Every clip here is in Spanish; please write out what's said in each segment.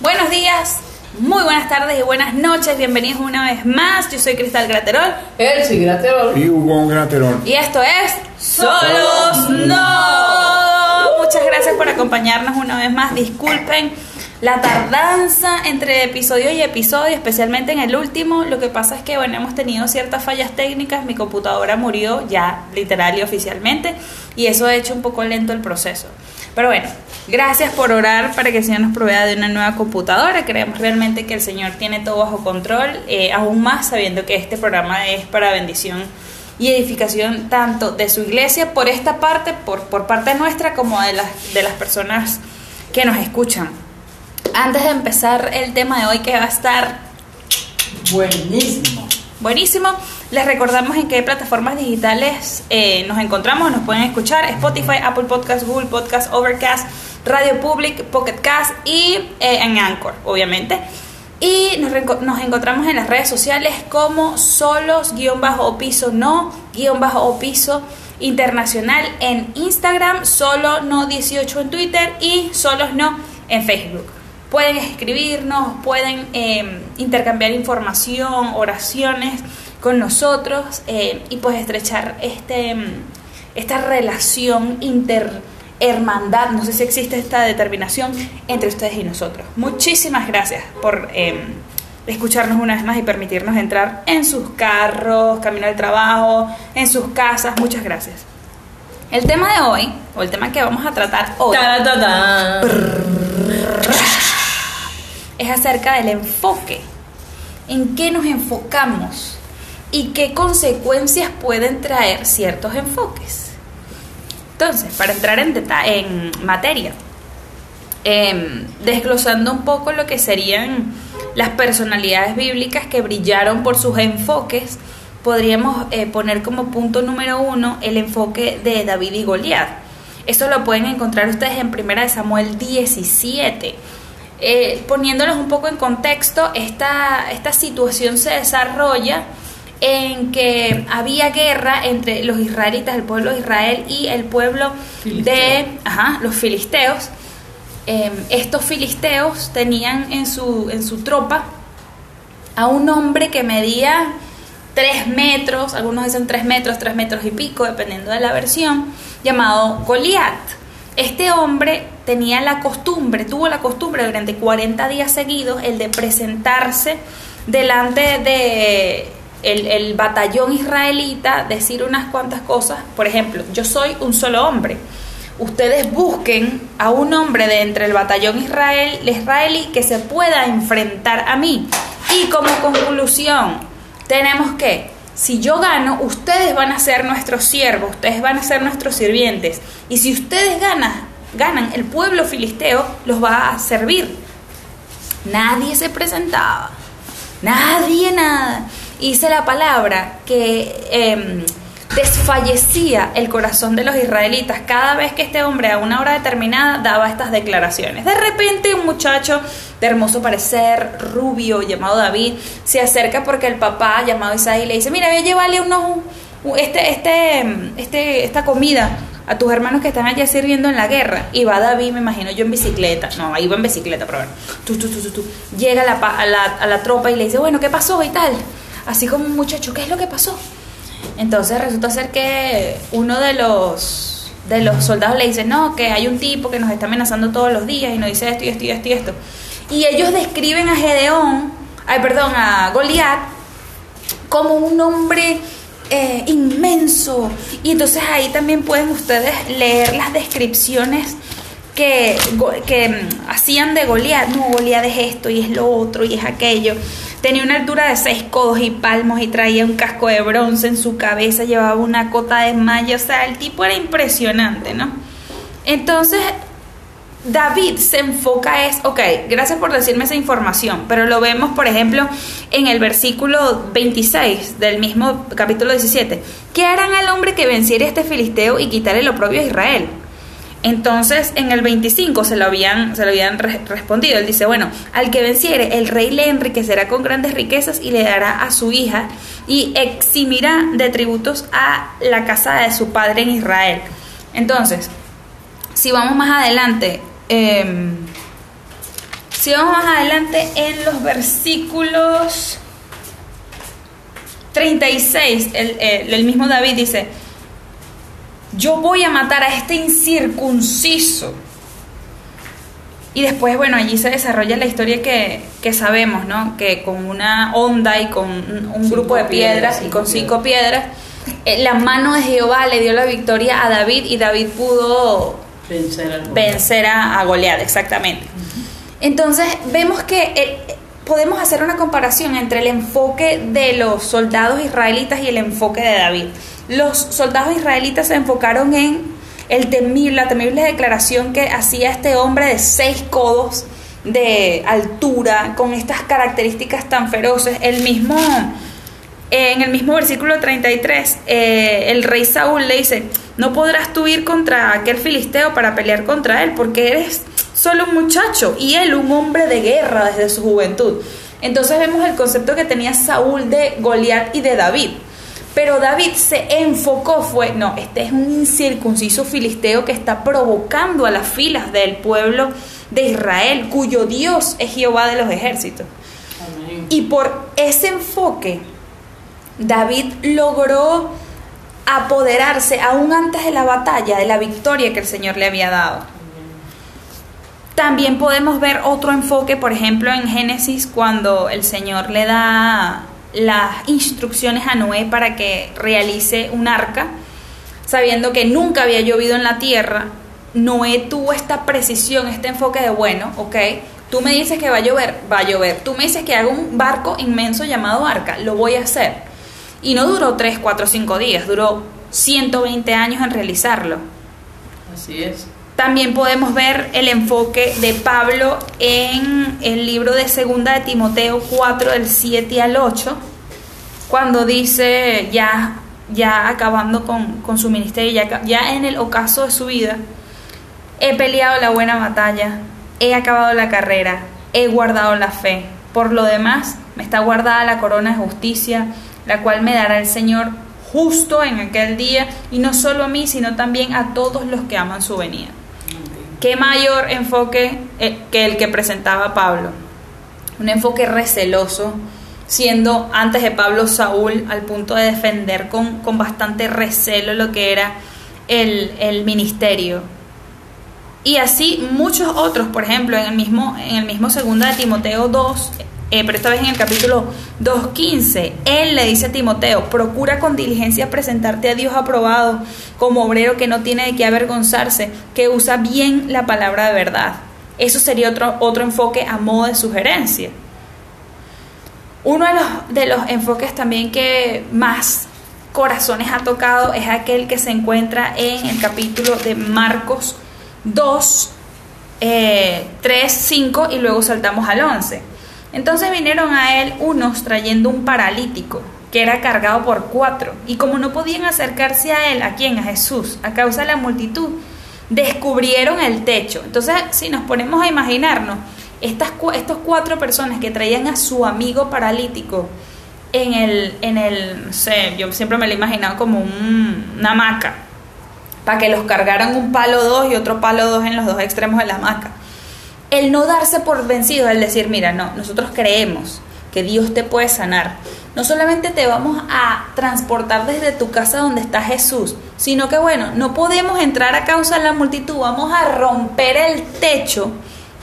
Buenos días, muy buenas tardes y buenas noches. Bienvenidos una vez más. Yo soy Cristal Graterol Elsie Graterol. Y Hugo Graterol. y esto es Solos No. Muchas gracias por acompañarnos una vez más. Disculpen la tardanza entre episodio y episodio, especialmente en el último. Lo que pasa es que bueno, hemos tenido ciertas fallas técnicas. Mi computadora murió ya literal y oficialmente y eso ha hecho un poco lento el proceso. Pero bueno, gracias por orar para que el Señor nos provea de una nueva computadora. Creemos realmente que el Señor tiene todo bajo control, eh, aún más sabiendo que este programa es para bendición y edificación tanto de su iglesia por esta parte, por, por parte nuestra, como de las, de las personas que nos escuchan. Antes de empezar el tema de hoy que va a estar Buenísimo. Buenísimo. Les recordamos en qué plataformas digitales eh, nos encontramos, nos pueden escuchar, Spotify, Apple Podcast, Google Podcast, Overcast, Radio Public, Pocket Cast y eh, en Anchor, obviamente. Y nos, nos encontramos en las redes sociales como solos, guion bajo o piso no, guion bajo o piso internacional en Instagram, solo no 18 en Twitter y solos no en Facebook. Pueden escribirnos, pueden eh, intercambiar información, oraciones con nosotros eh, y pues estrechar este, mm, esta relación interhermandad, no sé si existe esta determinación entre ustedes y nosotros. Muchísimas gracias por eh, escucharnos una vez más y permitirnos entrar en sus carros, camino al trabajo, en sus casas. Muchas gracias. El tema de hoy, o el tema que vamos a tratar hoy, es acerca del enfoque. ¿En qué nos enfocamos? ¿Y qué consecuencias pueden traer ciertos enfoques? Entonces, para entrar en, en materia, em, desglosando un poco lo que serían las personalidades bíblicas que brillaron por sus enfoques, podríamos eh, poner como punto número uno el enfoque de David y Goliat. Esto lo pueden encontrar ustedes en 1 Samuel 17. Eh, poniéndolos un poco en contexto, esta, esta situación se desarrolla en que había guerra entre los israelitas, el pueblo de Israel y el pueblo Filisteo. de ajá, los filisteos. Eh, estos filisteos tenían en su, en su tropa a un hombre que medía 3 metros, algunos dicen 3 metros, 3 metros y pico, dependiendo de la versión, llamado Goliat. Este hombre tenía la costumbre, tuvo la costumbre durante 40 días seguidos el de presentarse delante de el, batallón israelita, decir unas cuantas cosas. Por ejemplo, yo soy un solo hombre. Ustedes busquen a un hombre de entre el batallón israel, israelí que se pueda enfrentar a mí. Y como conclusión, tenemos que, si yo gano, ustedes van a ser nuestros siervos, ustedes van a ser nuestros sirvientes. Y si ustedes ganan, ganan, el pueblo filisteo los va a servir. Nadie se presentaba, nadie nada. Hice la palabra que em, desfallecía el corazón de los israelitas cada vez que este hombre a una hora determinada daba estas declaraciones. De repente un muchacho de hermoso parecer, rubio, llamado David, se acerca porque el papá, llamado Isaí, le dice, mira, voy a llevarle unos, este, este, este, esta comida a tus hermanos que están allá sirviendo en la guerra. Y va David, me imagino yo en bicicleta. No, ahí va en bicicleta, pero bueno. Tú. Llega la, a, la, a la tropa y le dice, bueno, ¿qué pasó y tal? Así como un muchacho, ¿qué es lo que pasó? Entonces resulta ser que uno de los de los soldados le dice, no, que hay un tipo que nos está amenazando todos los días y nos dice esto y esto y esto y esto. Y ellos describen a Gedeón, ay, perdón, a Goliat como un hombre eh, inmenso. Y entonces ahí también pueden ustedes leer las descripciones que, que mm, hacían de Goliat. No, Goliat es esto y es lo otro y es aquello. Tenía una altura de seis codos y palmos y traía un casco de bronce en su cabeza, llevaba una cota de malla, o sea, el tipo era impresionante, ¿no? Entonces, David se enfoca es, ok, gracias por decirme esa información, pero lo vemos, por ejemplo, en el versículo 26 del mismo capítulo 17. ¿Qué harán al hombre que venciere a este filisteo y quitare lo propio a Israel? Entonces, en el 25 se lo habían, se lo habían re- respondido. Él dice, bueno, al que venciere, el rey le enriquecerá con grandes riquezas y le dará a su hija y eximirá de tributos a la casa de su padre en Israel. Entonces, si vamos más adelante, eh, Si vamos más adelante en los versículos 36, el, el, el mismo David dice, yo voy a matar a este incircunciso. Y después, bueno, allí se desarrolla la historia que, que sabemos, ¿no? Que con una onda y con un, un grupo de piedras, piedras, y con cinco piedras, eh, la mano de Jehová le dio la victoria a David y David pudo Vencer al vencer a, a Goliat, exactamente. Entonces vemos que eh, podemos hacer una comparación entre el enfoque de los soldados israelitas y el enfoque de David. Los soldados israelitas se enfocaron en el temible, la temible declaración que hacía este hombre de seis codos de altura, con estas características tan feroces. El mismo, en el mismo versículo 33, eh, el rey Saúl le dice, no podrás tú ir contra aquel filisteo para pelear contra él, porque eres solo un muchacho y él un hombre de guerra desde su juventud. Entonces vemos el concepto que tenía Saúl de Goliat y de David. Pero David se enfocó, fue, no, este es un incircunciso filisteo que está provocando a las filas del pueblo de Israel, cuyo Dios es Jehová de los ejércitos. Amén. Y por ese enfoque, David logró apoderarse aún antes de la batalla, de la victoria que el Señor le había dado. También podemos ver otro enfoque, por ejemplo, en Génesis, cuando el Señor le da las instrucciones a Noé para que realice un arca, sabiendo que nunca había llovido en la tierra. Noé tuvo esta precisión, este enfoque de, bueno, ok, tú me dices que va a llover, va a llover. Tú me dices que hago un barco inmenso llamado arca, lo voy a hacer. Y no duró 3, 4, 5 días, duró 120 años en realizarlo. Así es. También podemos ver el enfoque de Pablo en el libro de Segunda de Timoteo 4 del 7 al 8, cuando dice ya, ya acabando con, con su ministerio, ya, ya en el ocaso de su vida, he peleado la buena batalla, he acabado la carrera, he guardado la fe. Por lo demás, me está guardada la corona de justicia, la cual me dará el Señor justo en aquel día, y no solo a mí, sino también a todos los que aman su venida. ¿Qué mayor enfoque eh, que el que presentaba Pablo? Un enfoque receloso, siendo antes de Pablo Saúl al punto de defender con, con bastante recelo lo que era el, el ministerio. Y así muchos otros, por ejemplo, en el mismo, en el mismo segunda de Timoteo 2, eh, pero esta vez en el capítulo 2.15, él le dice a Timoteo, procura con diligencia presentarte a Dios aprobado como obrero que no tiene de qué avergonzarse, que usa bien la palabra de verdad. Eso sería otro, otro enfoque a modo de sugerencia. Uno de los, de los enfoques también que más corazones ha tocado es aquel que se encuentra en el capítulo de Marcos 2, eh, 3, 5 y luego saltamos al 11. Entonces vinieron a él unos trayendo un paralítico que era cargado por cuatro y como no podían acercarse a él, ¿a quién? A Jesús, a causa de la multitud, descubrieron el techo. Entonces, si nos ponemos a imaginarnos, estas, estos cuatro personas que traían a su amigo paralítico en el, en el, no sé, yo siempre me lo he imaginado como un- una hamaca, para que los cargaran un palo dos y otro palo dos en los dos extremos de la hamaca. El no darse por vencido, el decir, mira, no, nosotros creemos que Dios te puede sanar. No solamente te vamos a transportar desde tu casa donde está Jesús, sino que bueno, no podemos entrar a causa de la multitud, vamos a romper el techo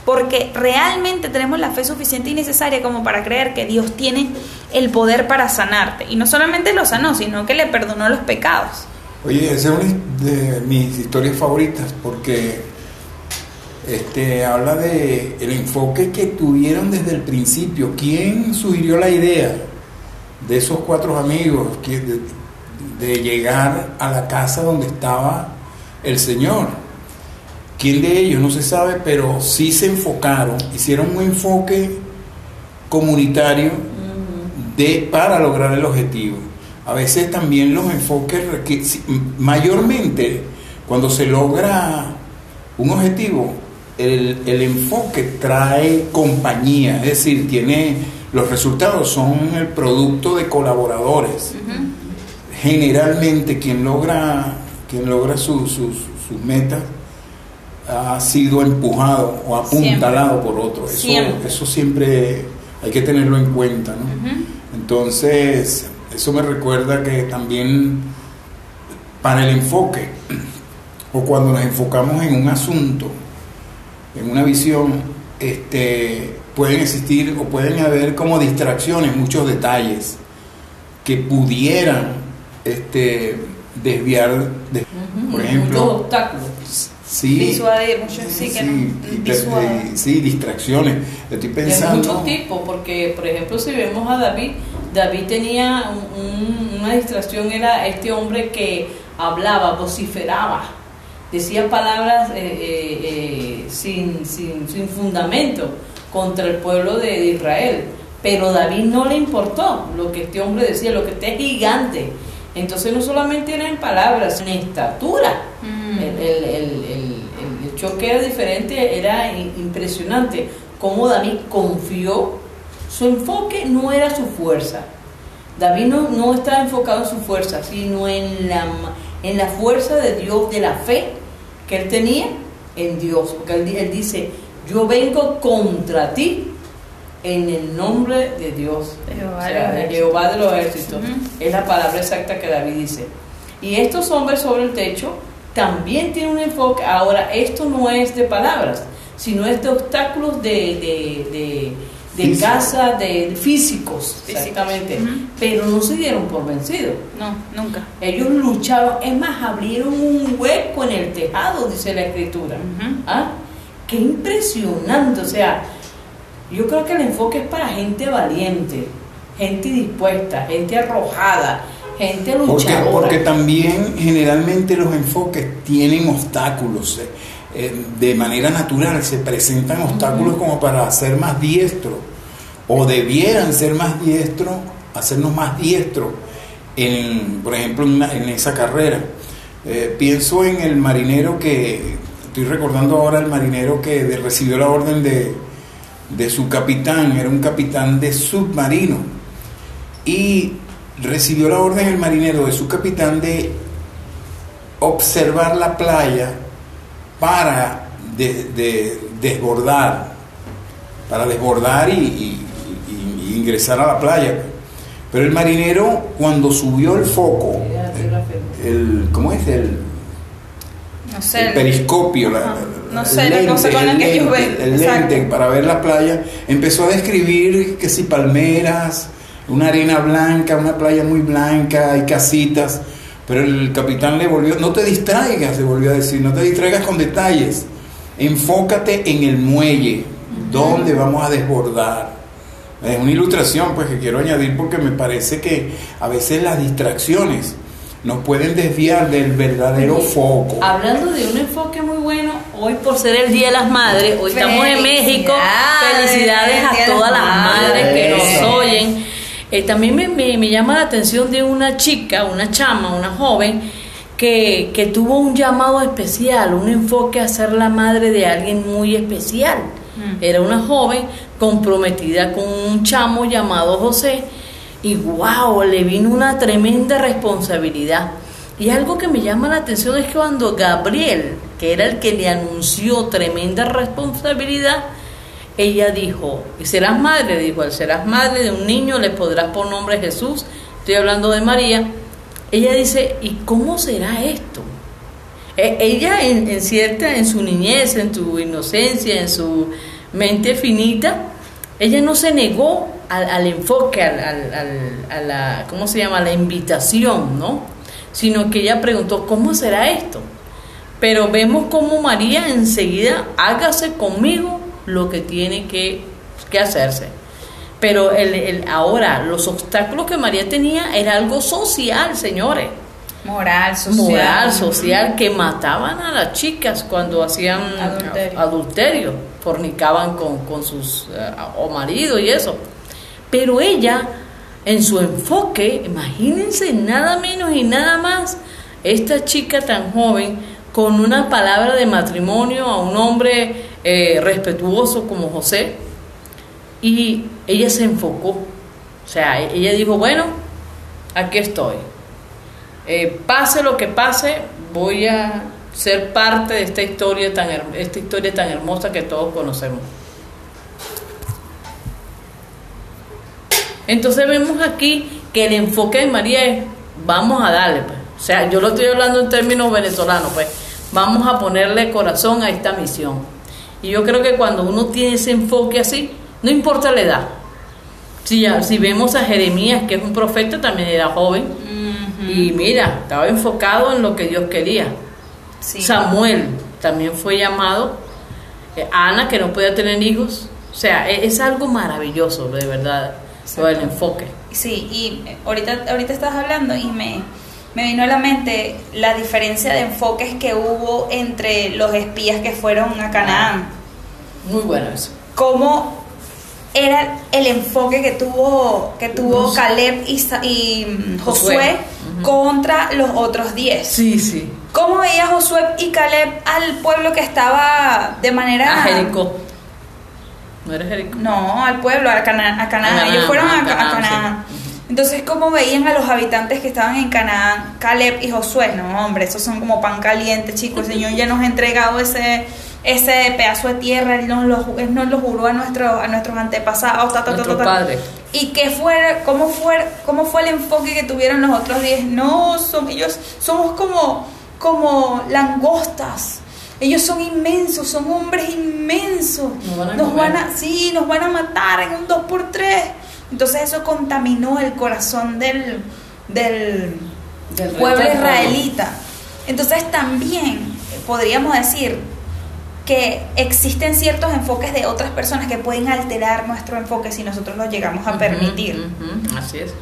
porque realmente tenemos la fe suficiente y necesaria como para creer que Dios tiene el poder para sanarte. Y no solamente lo sanó, sino que le perdonó los pecados. Oye, esa es una de mis historias favoritas porque este, habla de el enfoque que tuvieron desde el principio. ¿Quién sugirió la idea de esos cuatro amigos de, de llegar a la casa donde estaba el Señor? ¿Quién de ellos? No se sabe, pero sí se enfocaron, hicieron un enfoque comunitario de, para lograr el objetivo. A veces también los enfoques, mayormente cuando se logra un objetivo, el, el enfoque trae compañía, es decir, tiene los resultados son el producto de colaboradores. Generalmente quien logra, quien logra su- sus- sus metas ha sido empujado o apuntalado por otro. Eso Siempre. eso siempre hay que tenerlo en cuenta, ¿no? Entonces, eso me recuerda que también para el enfoque, o cuando nos enfocamos en un asunto, en una visión, este, pueden existir o pueden haber como distracciones, muchos detalles que pudieran este, desviar, de- Ujú, por Muchos ejemplo, obstáculos. sí, Disuadir, mucho sí que y- sí, distracciones. Estoy De pensando. muchos tipos, porque por ejemplo si vemos a David, David tenía un- un- una distracción, era este hombre que hablaba, vociferaba, decía palabras eh, eh, eh, sin, sin, sin fundamento contra el pueblo de, de Israel. Pero David no le importó lo que este hombre decía, lo que este gigante. Entonces no solamente era en palabras, en estatura. Mm. El, el- el- el- choque era diferente, era impresionante. Cómo David confió, su enfoque no era su fuerza. David no, no estaba enfocado en su fuerza, sino en la, en la fuerza de Dios, de la fe que él tenía en Dios. Porque él, él dice, yo vengo contra ti en el nombre de Dios. Jehová O de sea, los de ejércitos. Jehová de los ejércitos. Es la palabra exacta que David dice. Y estos hombres sobre el techo también tienen un enfoque. Ahora, esto no es de palabras, sino es de obstáculos de, de, de, de Físico. casa, de físicos, Físicos. exactamente. Pero no se dieron por vencidos. No, nunca. Ellos lucharon, es más, abrieron un hueco en el tejado, dice la escritura. ¿Ah? Qué impresionante, o sea, yo creo que el enfoque es para gente valiente, gente dispuesta, gente arrojada, gente Porque, luchadora. porque también generalmente los enfoques tienen obstáculos. eh, eh, de manera natural se presentan obstáculos como para ser más diestro o debieran ser más diestros, hacernos más diestros, en, por ejemplo, en, una- en esa carrera. Eh, pienso en el marinero que, estoy recordando ahora el marinero que de- recibió la orden de, de su capitán, era un capitán de submarino, y recibió la orden el marinero de su capitán de observar la playa para de- de- desbordar, para desbordar y, y- y- y ingresar a la playa. Pero el marinero cuando subió el foco, el, ¿cómo es? El, No sé. el periscopio, la- No el sé, la cosa con la el que ellos lente, ven. el Exacto. lente para ver la playa, empezó a describir que si palmeras, una arena blanca, una playa muy blanca, hay casitas, pero el capitán le volvió, no te distraigas, le volvió a decir, no te distraigas con detalles, enfócate en el muelle, donde vamos a desbordar. Es una ilustración pues que quiero añadir porque me parece que a veces las distracciones nos pueden desviar del verdadero foco. Hablando de un enfoque muy bueno, hoy por ser el Día de las Madres, hoy estamos en México, Felicidades, a todas las Madres. que nos oyen. Eh, también me, me- me llama la atención de una chica, una chama, una joven, que, que tuvo un llamado especial, un enfoque a ser la madre de alguien muy especial. Mm. Era una joven comprometida con un chamo llamado José y wow, le vino una tremenda responsabilidad. Y algo que me llama la atención es que cuando Gabriel, que era el que le anunció tremenda responsabilidad, ella dijo, y serás madre, dijo él, serás madre de un niño, le podrás por nombre Jesús, estoy hablando de María. Ella dice, ¿y cómo será esto? E- ella en, en cierta, en su niñez, en su inocencia, en su mente finita, ella no se negó al, enfoque, al, al- a la, ¿cómo se llama? La invitación, ¿no? Sino que ella preguntó, ¿cómo será esto? Pero vemos cómo María enseguida, hágase conmigo lo que tiene que, que hacerse. Pero el, el- ahora, los obstáculos que María tenía era algo social, señores Moral, social. moral, social, que mataban a las chicas cuando hacían Adulterio. adulterio, fornicaban con, con sus eh, o maridos y eso. Pero ella, en su enfoque, imagínense nada menos y nada más, esta chica tan joven, con una palabra de matrimonio a un hombre eh, respetuoso como José, y ella se enfocó. O sea, ella dijo, bueno, aquí estoy. Eh, pase lo que pase, voy a ser parte de esta historia tan esta historia tan hermosa que todos conocemos. Entonces vemos aquí que el enfoque de María es vamos a darle, pues. o sea, yo lo estoy hablando en términos venezolanos, pues vamos a ponerle corazón a esta misión. Y yo creo que cuando uno tiene ese enfoque así, no importa la edad. Si, ya- si vemos a Jeremías, que es un profeta, también era joven, y mira, estaba enfocado en lo que Dios quería. Sí. Samuel también fue llamado, eh, Ana, que no podía tener hijos. O sea, e- es, algo maravilloso, de verdad, lo del enfoque. Sí, y ahorita, ahorita estás hablando y me, me vino a la mente la diferencia de enfoques que hubo entre los espías que fueron a Canaán. Muy bueno eso. Cómo era el enfoque que tuvo, que tuvo. Caleb y, mm, Josué, contra los otros diez. Sí, sí. ¿Cómo veía Josué y Caleb al pueblo que estaba de manera... A Jericó. ¿No era Jericó? No, al pueblo, a Canaán. A Canaán. Ellos fueron a, a Canaán. sí. Entonces, ¿cómo veían a los habitantes que estaban en Canaán, Caleb y Josué? No, hombre, esos son como pan caliente, chicos. El Señor ya nos ha entregado ese ese pedazo de tierra, Él nos lo, Él nos lo juró a, nuestro, a nuestros antepasados. ta, ta, ta, Nuestro ta, padre. ¿Y qué fue, cómo, fue, cómo fue el enfoque que tuvieron los otros diez? No, son, ellos somos como, como langostas. Ellos son inmensos, son hombres inmensos. Nos van a Nos van a, sí, nos van a matar en un 2x3. Entonces eso contaminó el corazón del, del Del pueblo israelita. Entonces también podríamos decir que existen ciertos enfoques de otras personas que pueden alterar nuestro enfoque si nosotros lo llegamos a permitir. Así es.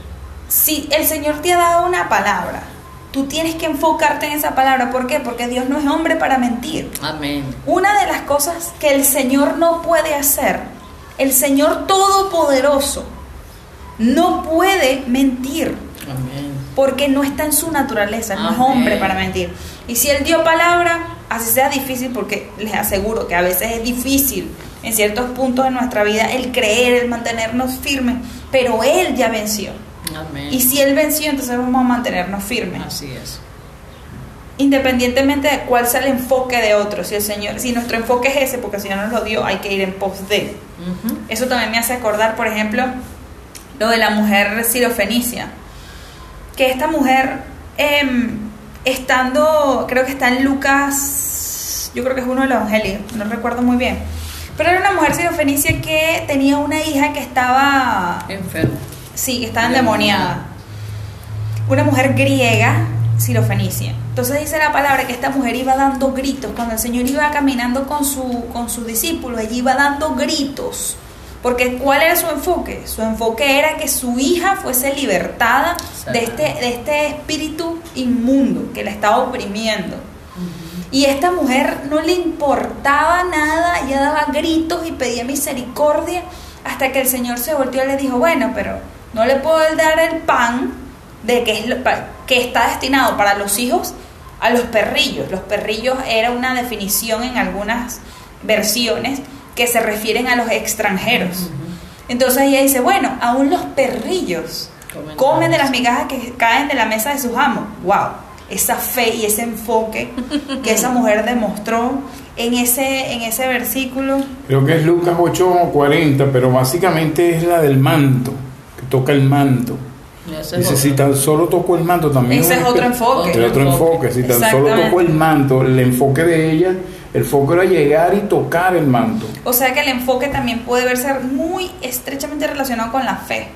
Si el Señor te ha dado una palabra, tú tienes que enfocarte en esa palabra. ¿Por qué? Porque Dios no es hombre para mentir. Amén. Una de las cosas que el Señor no puede hacer, el Señor Todopoderoso, no puede mentir, Amén. porque no está en su naturaleza, no es hombre para mentir. Y si Él dio palabra, así sea difícil, porque les aseguro que a veces es difícil en ciertos puntos de nuestra vida el creer, el mantenernos firmes, pero Él ya venció. Amén. Y si Él venció, entonces vamos a mantenernos firmes Así es. independientemente de cuál sea el enfoque de otro, si el Señor, si nuestro enfoque es ese, porque el Señor nos lo dio, hay que ir en pos de. Eso también me hace acordar, por ejemplo, lo de la mujer sirofenicia, que esta mujer, em, estando, creo que está en Lucas, yo creo que es uno de los evangelios, no recuerdo muy bien, pero era una mujer sirofenicia que tenía una hija que estaba Enfermo. Sí, que estaba endemoniada. Una mujer griega, sirofenicia. Entonces dice la palabra que esta mujer iba dando gritos. Cuando el Señor iba caminando con, su, con sus discípulos, ella iba dando gritos. Porque ¿cuál era su enfoque? Su enfoque era que su hija fuese libertada de este, de este espíritu inmundo que la estaba oprimiendo. Y esta mujer no le importaba nada, ella daba gritos y pedía misericordia hasta que el Señor se volteó y le dijo, bueno, pero no le puedo dar el pan de que, es lo- que está destinado para los hijos a los perrillos. Los perrillos era una definición en algunas versiones que se refieren a los extranjeros. Entonces ella dice, bueno, aún los perrillos Comen comen de las migajas que caen de la mesa de sus amos. ¡Wow! Esa fe y ese enfoque que esa mujer demostró en ese, en ese versículo. Creo que es Lucas 8:40, pero básicamente es la del manto, que toca el manto. Dice, otro. si tan solo tocó el manto, también Ese es otro enfoque. El otro enfoque, si tan solo tocó el manto, el enfoque de ella, el foco era llegar y tocar el manto. O sea que el enfoque también puede verse muy estrechamente relacionado con la fe.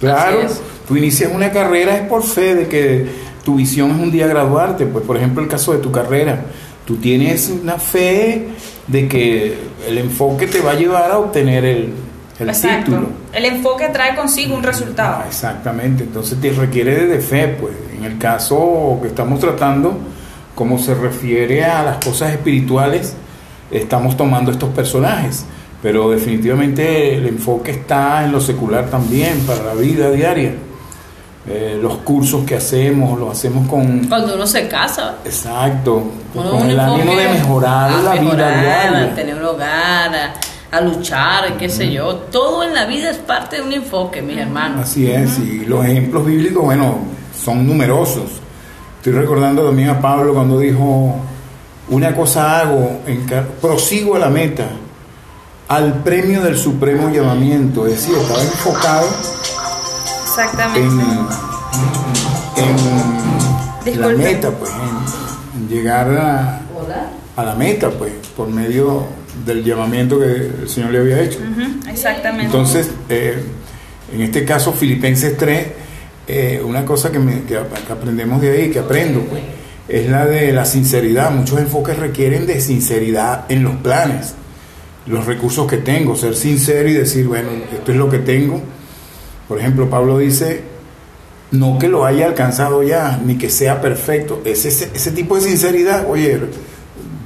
Claro, tú inicias una carrera es por fe de que tu visión es un día graduarte, pues por ejemplo el caso de tu carrera, tú tienes una fe de que el enfoque te va a llevar a obtener el, el Exacto. título. El enfoque trae consigo un resultado. Ah, exactamente, entonces te requiere de fe, pues en el caso que estamos tratando, como se refiere a las cosas espirituales, estamos tomando estos personajes, pero definitivamente el enfoque está en lo secular también, para la vida diaria. Eh, los cursos que hacemos, los hacemos con... Cuando uno se casa, Exacto, uno con el ánimo de mejorar la vida mejorar, a diaria. tener un hogar, a, a luchar, qué sé yo. Todo en la vida es parte de un enfoque, mis hermanos. Así es, y los ejemplos bíblicos, bueno, son numerosos. Estoy recordando también a Pablo cuando dijo, una cosa hago, prosigo a la meta, al premio del supremo llamamiento. Es decir, estaba enfocado Exactamente. en, la meta, pues, en, llegar a, a, la meta, pues, por medio del llamamiento que el Señor le había hecho. exactamente. Entonces, eh, en este caso, Filipenses 3, eh, una cosa que, que, aprendemos de ahí, que aprendo, pues, es la de la sinceridad. Muchos enfoques requieren de sinceridad en los planes, los recursos que tengo, ser sincero y decir, bueno, esto es lo que tengo. Por ejemplo, Pablo dice, no que lo haya alcanzado ya, ni que sea perfecto. Ese, ese, tipo de sinceridad, oye,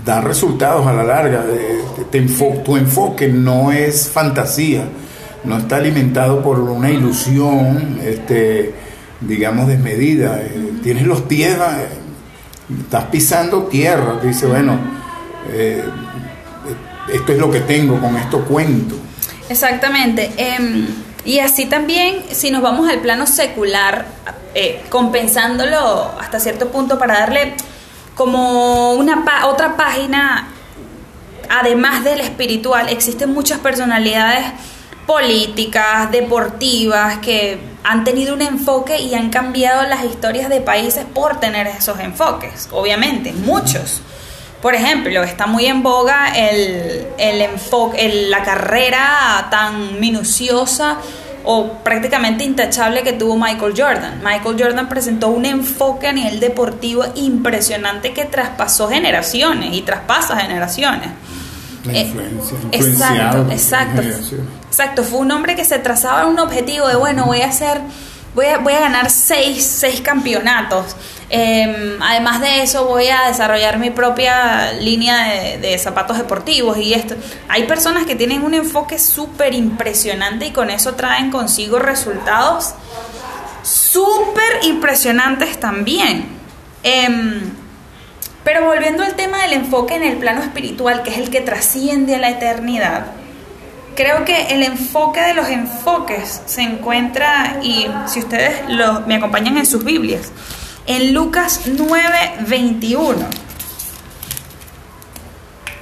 da resultados a la larga. tu enfoque no es fantasía, no está alimentado por una ilusión, este, digamos, desmedida. Eh, tienes los pies estás pisando tierra, dice, bueno, eh, esto es lo que tengo, con esto cuento. Exactamente. Em, y así también, si nos vamos al plano secular, eh, compensándolo hasta cierto punto para darle como una otra página, además del espiritual, existen muchas personalidades políticas, deportivas, que han tenido un enfoque y han cambiado las historias de países por tener esos enfoques, obviamente, muchos. Por ejemplo, está muy en boga el, enfoque, la carrera tan minuciosa o prácticamente intachable que tuvo Michael Jordan. Michael Jordan presentó un enfoque a nivel deportivo impresionante que traspasó generaciones y traspasa generaciones. Eh, exacto, exacto. Exacto, fue un hombre que se trazaba un objetivo de, bueno, voy a hacer, voy a, voy a ganar seis, seis campeonatos. Em, además de eso, voy a desarrollar mi propia línea de, de zapatos deportivos y esto. Hay personas que tienen un enfoque súper impresionante y con eso traen consigo resultados súper impresionantes también. Em, pero volviendo al tema del enfoque en el plano espiritual, que es el que trasciende a la eternidad, creo que el enfoque de los enfoques se encuentra, y si ustedes me acompañan en sus Biblias, en Lucas 9, 21.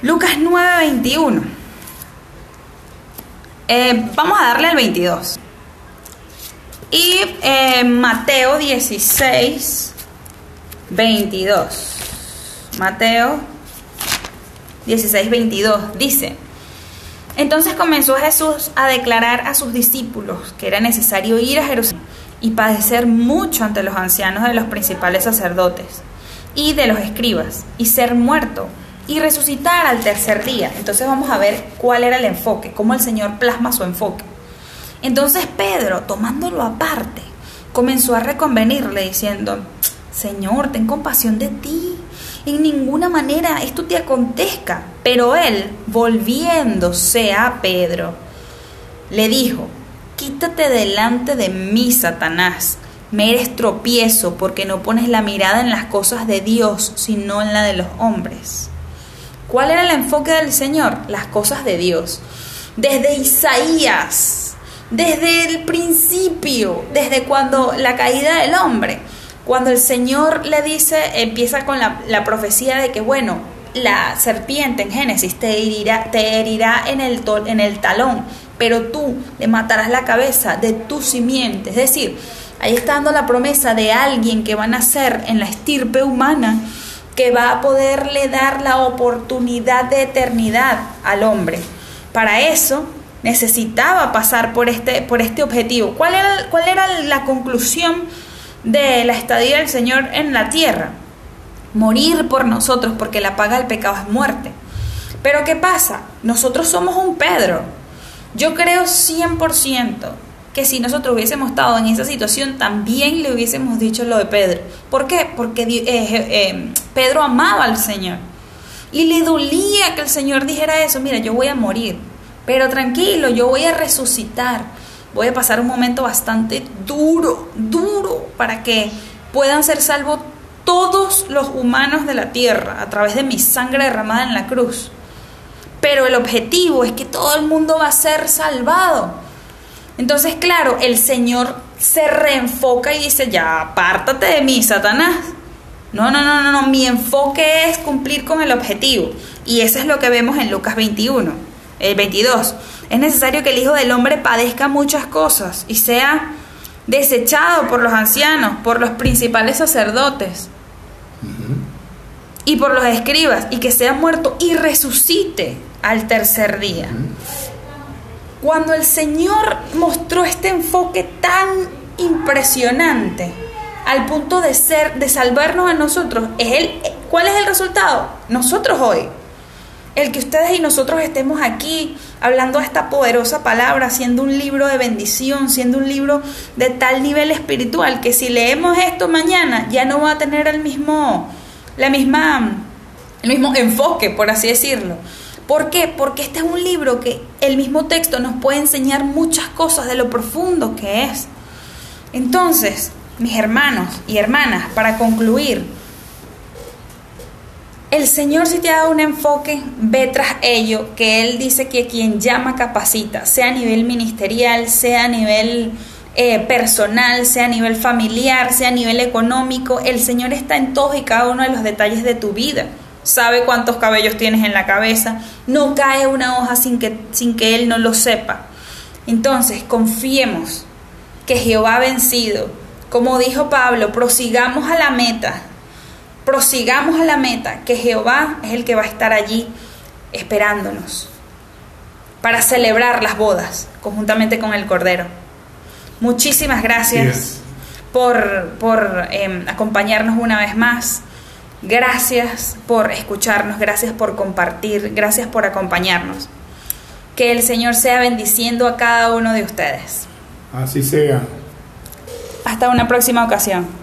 Lucas 9, 21. Eh, vamos a darle el 22. Y eh, Mateo 16, 22. Mateo 16, 22 dice, entonces comenzó Jesús a declarar a sus discípulos que era necesario ir a Jerusalén y padecer mucho ante los ancianos de los principales sacerdotes y de los escribas y ser muerto y resucitar al tercer día. Entonces vamos a ver cuál era el enfoque, cómo el Señor plasma su enfoque. Entonces Pedro, tomándolo aparte, comenzó a reconvenirle diciendo, Señor, ten compasión de ti en ninguna manera esto te acontezca. Pero él, volviéndose a Pedro, le dijo, quítate delante de mí, Satanás. Me eres tropiezo porque no pones la mirada en las cosas de Dios, sino en la de los hombres. ¿Cuál era el enfoque del Señor? Las cosas de Dios. Desde Isaías, desde el principio, desde cuando la caída del hombre cuando el Señor le dice, empieza con la, profecía de que, bueno, la serpiente en Génesis te herirá, te herirá en, el, talón, pero tú le matarás la cabeza de tu simiente. Es decir, ahí está dando la promesa de alguien que va a nacer en la estirpe humana, que va a poderle dar la oportunidad de eternidad al hombre. Para eso necesitaba pasar por este, por este objetivo. ¿Cuál era, cuál era la conclusión? De la estadía del Señor en la tierra. Morir por nosotros porque la paga del pecado es muerte. Pero ¿qué pasa? Nosotros somos un Pedro. Yo creo 100% que si nosotros hubiésemos estado en esa situación, también le hubiésemos dicho lo de Pedro. ¿Por qué? Porque eh, eh, Pedro amaba al Señor. Y le dolía que el Señor dijera eso, mira, yo voy a morir, pero tranquilo, yo voy a resucitar voy a pasar un momento bastante duro, duro, para que puedan ser salvos todos los humanos de la tierra a través de mi sangre derramada en la cruz. Pero el objetivo es que todo el mundo va a ser salvado. Entonces, claro, el Señor se reenfoca y dice, ya, apártate de mí, Satanás. No, no, no, no, no, mi enfoque es cumplir con el objetivo. Y eso es lo que vemos en Lucas 21, el 22. Es necesario que el Hijo del Hombre padezca muchas cosas y sea desechado por los ancianos, por los principales sacerdotes y por los escribas, y que sea muerto y resucite al tercer día. Cuando el Señor mostró este enfoque tan impresionante, al punto de ser, de salvarnos a nosotros, ¿cuál es el resultado? Nosotros hoy. El que ustedes y nosotros estemos aquí hablando esta poderosa palabra, siendo un libro de bendición, siendo un libro de tal nivel espiritual que si leemos esto mañana ya no va a tener el mismo, la misma, el mismo enfoque, por así decirlo. ¿Por qué? Porque este es un libro que el mismo texto nos puede enseñar muchas cosas de lo profundo que es. Entonces, mis hermanos y hermanas, para concluir, el Señor si te ha dado un enfoque, ve tras ello, que Él dice que quien llama capacita, sea a nivel ministerial, sea a nivel eh, personal, sea a nivel familiar, sea a nivel económico, el Señor está en todos y cada uno de los detalles de tu vida. Sabe cuántos cabellos tienes en la cabeza, no cae una hoja sin que, sin que Él no lo sepa. Entonces, confiemos que Jehová ha vencido. Como dijo Pablo, prosigamos a la meta, prosigamos a la meta, que Jehová es el que va a estar allí esperándonos para celebrar las bodas conjuntamente con el Cordero. Muchísimas gracias por, por em, acompañarnos una vez más. Gracias por escucharnos, gracias por compartir, gracias por acompañarnos. Que el Señor sea bendiciendo a cada uno de ustedes. Así sea. Hasta una próxima ocasión.